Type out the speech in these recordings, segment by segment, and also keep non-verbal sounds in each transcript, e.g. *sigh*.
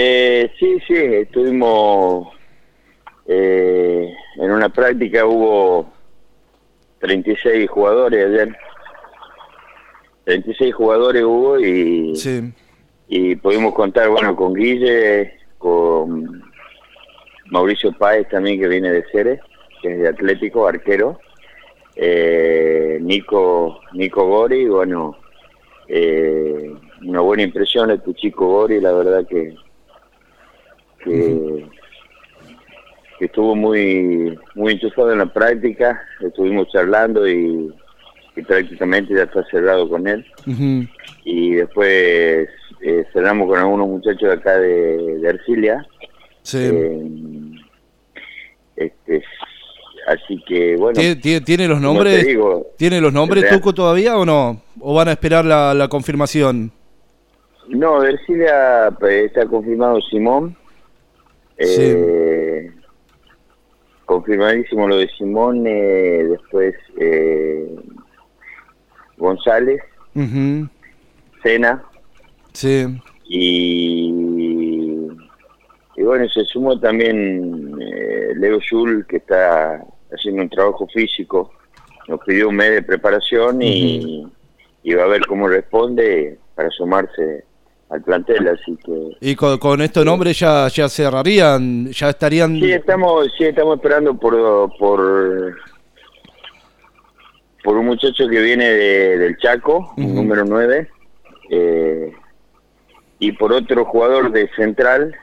Eh, sí, sí, estuvimos eh, en una práctica, hubo 36 jugadores ayer. 36 jugadores hubo y, Sí. y pudimos contar, bueno, con Guille, con Mauricio Páez también que viene de Ceres, que es de Atlético, arquero, eh, Nico, Nico Gori, bueno, eh, una buena impresión este chico Gori, la verdad que, que, que estuvo muy, muy enchufado en la práctica, estuvimos charlando y, y prácticamente ya está cerrado con él y después eh, cerramos con algunos muchachos de acá de, de Ercilia. Sí. Eh, este, así que bueno, ¿Tie- tie- ¿Tiene los nombres? digo, ¿Tiene los nombres Tuco todavía o no? ¿O van a esperar la, la confirmación? no, Ercilia pues, está confirmado Simón. Eh, Confirmadísimo lo de Simón, eh, después eh, González, Ujú. Sena, Sí. y, y bueno, se sumó también eh, Leo Schul, que está haciendo un trabajo físico, nos pidió un mes de preparación y, y va a ver cómo responde para sumarse al plantel, así que... ¿Y con, con estos nombres ya, ya cerrarían? ¿Ya estarían...? Sí, estamos, sí, estamos esperando por, por, por un muchacho que viene de- del Chaco, número 9, eh, y por otro jugador de Central,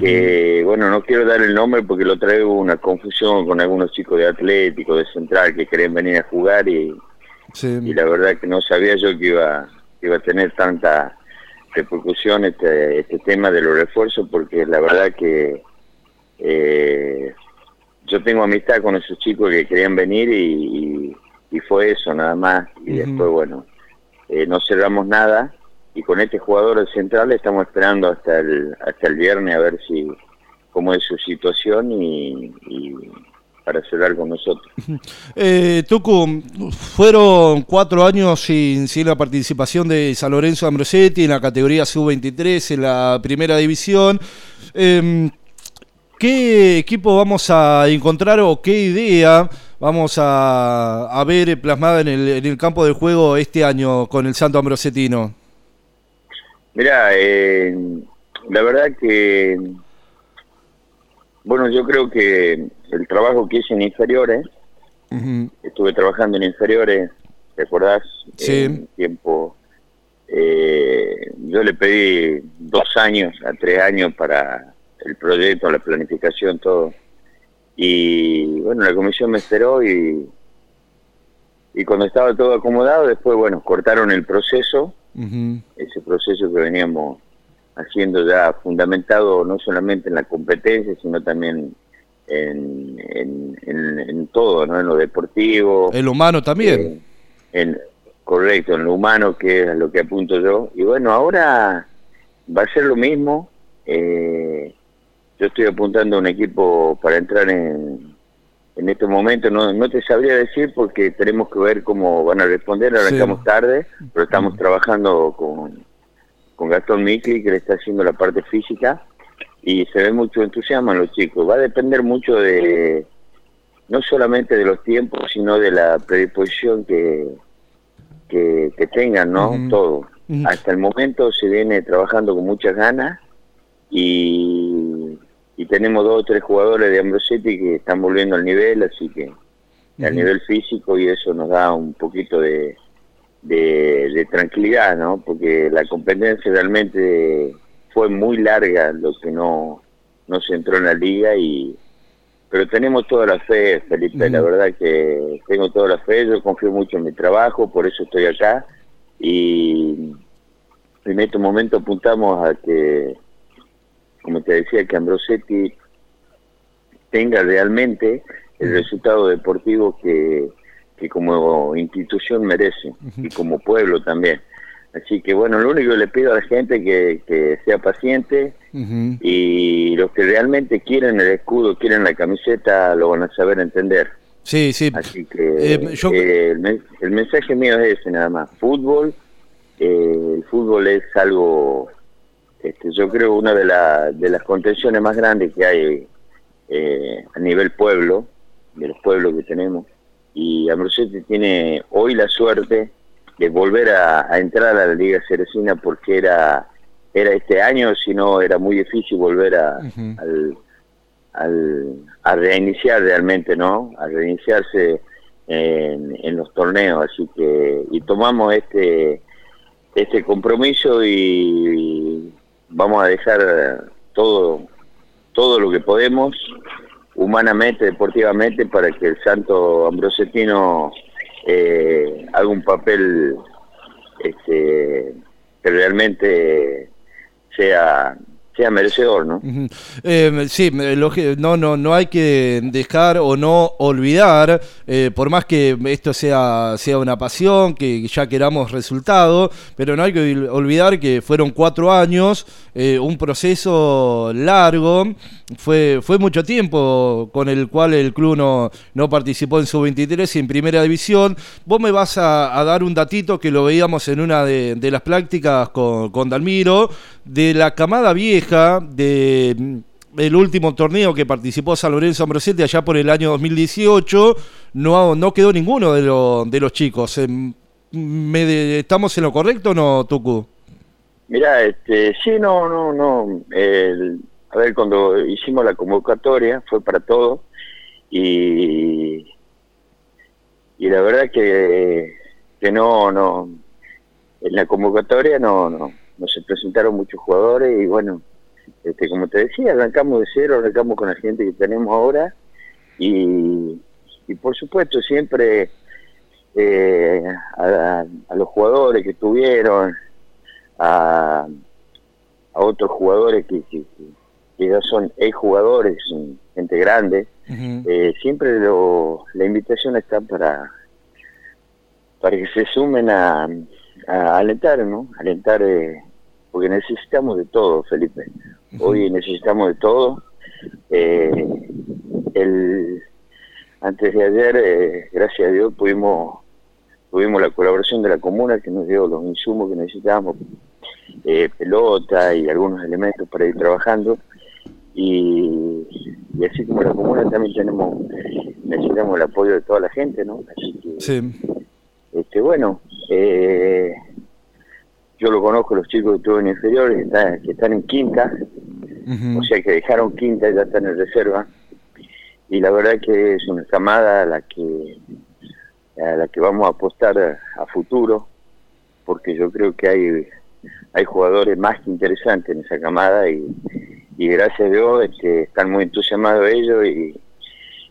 que bueno, no quiero dar el nombre porque lo traigo una confusión con algunos chicos de Atlético, de Central, que querían venir a jugar y, Sí. y la verdad que no sabía yo que iba, que iba a tener tanta repercusión este, este tema de los refuerzos porque la verdad que eh, yo tengo amistad con esos chicos que querían venir y, y- y fue eso nada más. Y después bueno eh, no cerramos nada. Y con este jugador del central estamos esperando hasta el hasta el viernes a ver si cómo es su situación y, y para cerrar con nosotros *laughs* Eh, Tucu, fueron cuatro años sin, sin la participación de San Lorenzo Ambrosetti en la categoría sub-23 en la primera división. Em, ¿Qué equipo vamos a encontrar o qué idea vamos a, a ver plasmada en el, en el campo de juego este año con el Santo Ambrosetino? Mira, eh, la verdad que, bueno, yo creo que el trabajo que hice en inferiores, estuve trabajando en inferiores, ¿te acordás? Sí. En tiempo, eh, yo le pedí dos años a tres años para el proyecto, la planificación, todo. Y bueno, la comisión me esperó y, y cuando estaba todo acomodado, después, bueno, cortaron el proceso ese proceso que veníamos haciendo ya fundamentado no solamente en la competencia, sino también en, en, en- en todo, ¿no? En lo deportivo. El humano también. eh, en, correcto, en lo humano, que es a lo que apunto yo. Y bueno, ahora va a ser lo mismo. eh, yo estoy apuntando a un equipo para entrar en, en este momento. No, no te sabría decir porque tenemos que ver cómo van a responder. Arrancamos Sí. tarde, pero estamos trabajando con, con Gastón Micli, que le está haciendo la parte física. Y se ve mucho entusiasmo en los chicos. Va a depender mucho de, no solamente de los tiempos, sino de la predisposición que, que, que tengan, ¿no? Todo. Hasta el momento se viene trabajando con muchas ganas y, y tenemos dos o tres jugadores de Ambrosetti que están volviendo al nivel, así que al nivel físico y eso nos da un poquito de, de, de tranquilidad, ¿no? Porque la competencia realmente fue muy larga, lo que no, no se entró en la liga y pero tenemos toda la fe, Felipe, la verdad que tengo toda la fe, yo confío mucho en mi trabajo, por eso estoy acá y en este momento apuntamos a que, como te decía, que Ambrosetti tenga realmente el resultado deportivo que, que como institución merece y como pueblo también. Así que bueno, lo único que le pido a la gente que, que sea paciente y los que realmente quieren el escudo, quieren la camiseta, lo van a saber entender. Sí, sí. Así que Eh, yo- eh, el, el mensaje mío es ese nada más. Fútbol, eh, el fútbol es algo Este, yo creo una de, la, de las contenciones más grandes que hay eh, a nivel pueblo, de los pueblos que tenemos, y Ambrosetti tiene hoy la suerte de volver a, entrar a la Liga Ceresina porque era era este año, si no era muy difícil volver a, al, a reiniciar realmente, ¿no? A reiniciarse en, en, los torneos, así que y tomamos este este compromiso y vamos a dejar todo todo lo que podemos humanamente, deportivamente, para que el Santo Ambrosetino eh, haga un papel este, que realmente sea sea merecedor, ¿no? Eh, sí, no, no, no hay que dejar o no olvidar, eh, por más que esto sea, sea una pasión, que ya queramos resultado, pero no hay que olvidar que fueron cuatro años, eh, un proceso largo, fue, fue mucho tiempo con el cual el club no, no participó en su 23 y en primera división. Vos me vas a, dar un datito que lo veíamos en una de, las prácticas con, con Dalmiro, de la camada vieja de mm, el último torneo que participó San Lorenzo Ambrosetti allá por el año 2018, no, no quedó ninguno de, de los chicos. Em, ¿Estamos en lo correcto o no, Tucu? Mira, este, sí, no, no, no. a ver, cuando hicimos la convocatoria fue para todo y, y la verdad que, que no, no, en la convocatoria no, no, no se presentaron muchos jugadores y bueno, este, como te decía, arrancamos de cero, arrancamos con la gente que tenemos ahora y, y por supuesto siempre eh, a, los jugadores que tuvieron, a, a otros jugadores que, que, ya son jugadores, gente grande, eh, siempre lo, la invitación está para, para que se sumen a, a alentar, ¿no? Alentar eh, porque necesitamos de todo, Felipe. Hoy necesitamos de todo. Eh, el, antes de ayer, eh, gracias a Dios, pudimos tuvimos la colaboración de la comuna que nos dio los insumos que necesitábamos, eh, pelota y algunos elementos para ir trabajando. Y, así como la comuna también tenemos necesitamos el apoyo de toda la gente, ¿no? Así que, sí. este, bueno, eh, yo lo conozco, los chicos que tuve en inferiores, que están, en quinta, o sea que dejaron quinta y ya están en reserva. Y la verdad que es una camada a la que, a la que vamos a apostar a, futuro, porque yo creo que hay, hay jugadores más que interesantes en esa camada y, gracias a Dios este, están muy entusiasmados ellos y,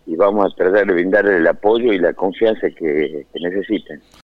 y vamos a tratar de brindarle el apoyo y la confianza que, necesiten.